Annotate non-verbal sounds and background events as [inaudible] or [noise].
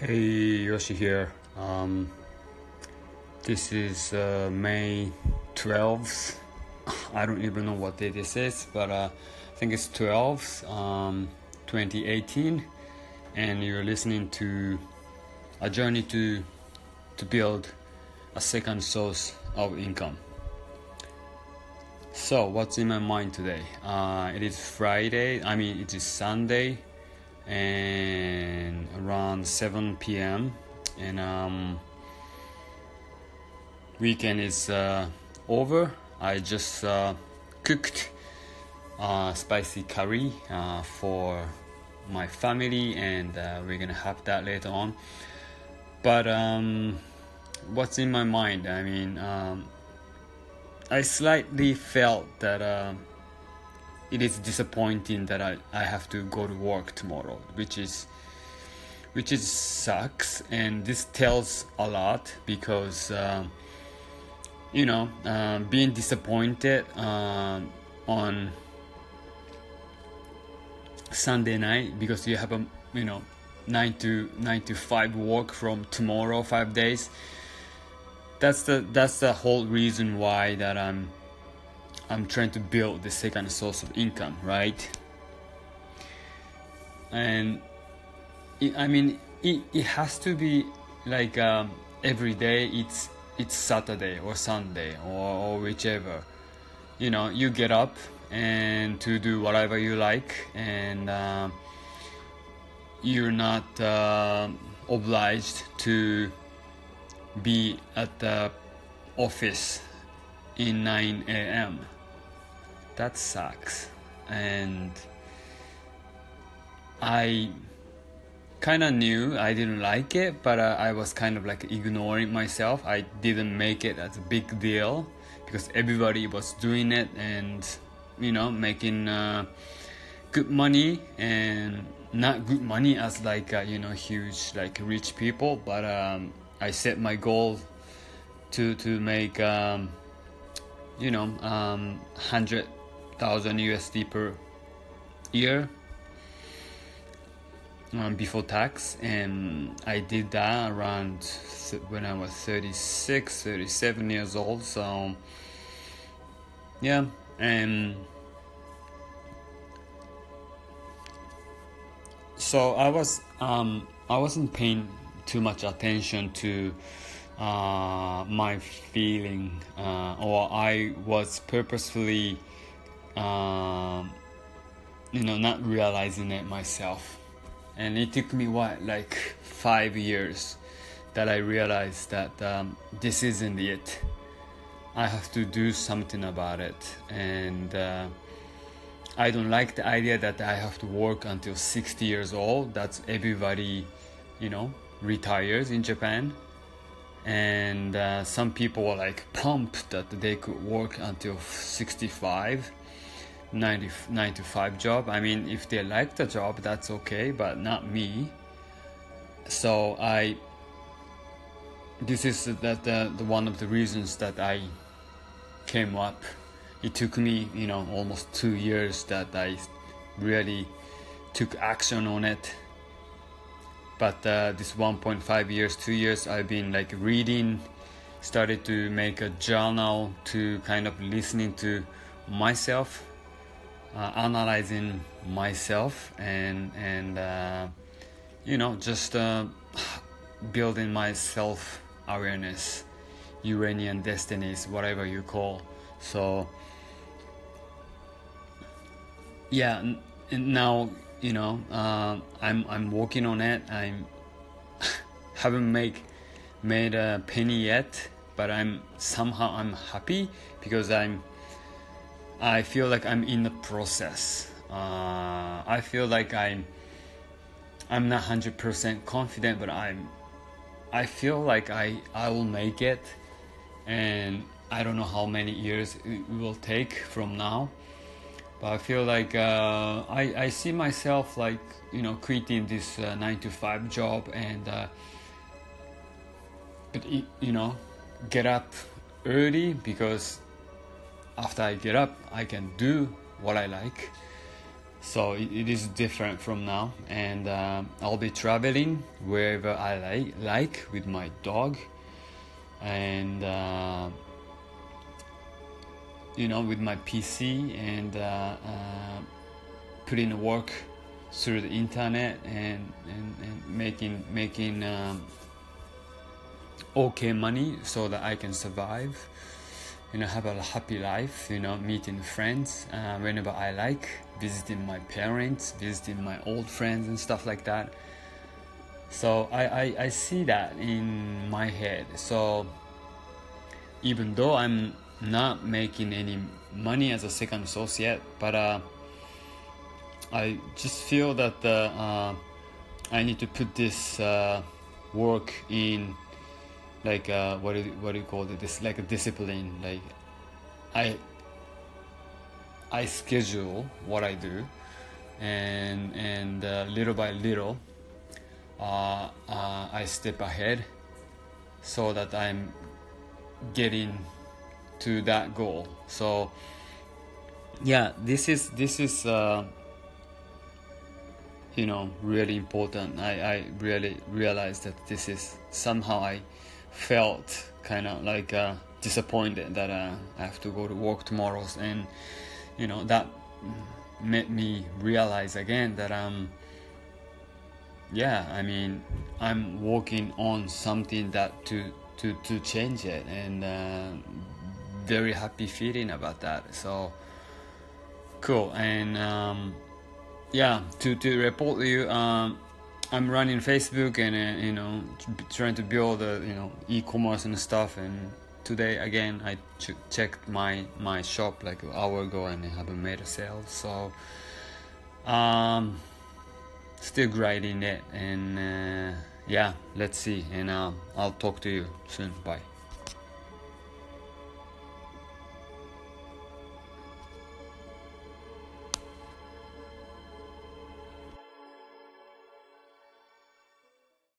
Hey, Yoshi here. Um, this is uh, May 12th. I don't even know what day this is, but uh, I think it's 12th, um, 2018, and you're listening to a journey to to build a second source of income. So, what's in my mind today? Uh, it is Friday. I mean, it is Sunday, and around 7 p.m. and um, weekend is uh, over. I just uh, cooked uh, spicy curry uh, for my family, and uh, we're gonna have that later on. But um, what's in my mind? I mean, um, I slightly felt that uh, it is disappointing that I, I have to go to work tomorrow, which is which is sucks, and this tells a lot because um, you know uh, being disappointed um, on Sunday night because you have a you know nine to nine to five work from tomorrow five days. That's the that's the whole reason why that I'm I'm trying to build the second source of income, right? And it, I mean, it, it has to be like um, every day. It's it's Saturday or Sunday or, or whichever. You know, you get up and to do whatever you like, and uh, you're not uh, obliged to be at the office in 9 a.m. That sucks. And I kind of knew I didn't like it, but uh, I was kind of like ignoring myself. I didn't make it as a big deal because everybody was doing it and, you know, making uh, good money and not good money as like, uh, you know, huge, like rich people, but um, I set my goal to, to make, um, you know, um, 100,000 USD per year um, before tax. And i did that around when i was 36 37 years old. So yeah and so i was um, i wasn't paying too much attention to uh, my feeling uh, or i was purposefully uh, you know not realizing it myself and it took me what like five years that I realized that um, this isn't it. I have to do something about it, and uh, I don't like the idea that I have to work until 60 years old. That's everybody, you know, retires in Japan, and uh, some people were like pumped that they could work until 65 90, 9 to 5 job. I mean, if they like the job, that's okay, but not me. So I, this is that the, the one of the reasons that I came up. It took me, you know, almost two years that I really took action on it. But uh, this 1.5 years, two years, I've been like reading, started to make a journal to kind of listening to myself uh, analyzing myself and and uh, you know just uh, building my self awareness Uranian destinies whatever you call. So yeah n- now you know uh, I'm I'm working on it. I'm [laughs] haven't make made a penny yet but I'm somehow I'm happy because I'm I feel like I'm in the process. Uh, I feel like I'm I'm not hundred percent confident, but I'm I feel like I I will make it, and I don't know how many years it will take from now. But I feel like uh, I I see myself like you know quitting this uh, nine to five job and uh, but you know get up early because after I get up, I can do what I like. so it, it is different from now. And uh, i'll be traveling wherever i like, like with my dog. And uh, you know with my pc and uh, uh, putting work through the internet and, and, and making making um, okay money so that i can survive you know have a happy life you know meeting friends uh, whenever i like visiting my parents visiting my old friends and stuff like that. So I, I, I see that in my head. So even though i'm not making any money as a second associate but uh, i just feel that uh, i need to put this uh, work in like uh, what do you, what do you call it? This like a discipline. Like I I schedule what I do, and and uh, little by little, uh, uh, I step ahead, so that I'm getting to that goal. So yeah, this is this is. Uh, you know really important I, I really realized that this is somehow i felt kind of like uh, disappointed that uh, I have to go to work tomorrow, and you know that made me realize again that I'm. Yeah, I mean, I'm working on something that to to to change it, and uh, very happy feeling about that. So cool, and um, yeah, to to report to you. Um, I'm running Facebook and uh, you know trying to build a you know e-commerce and stuff. And today again I ch- checked my my shop like an hour ago and I haven't made a sale. So um, still grinding it and uh, yeah, let's see. And uh, I'll talk to you soon. Bye.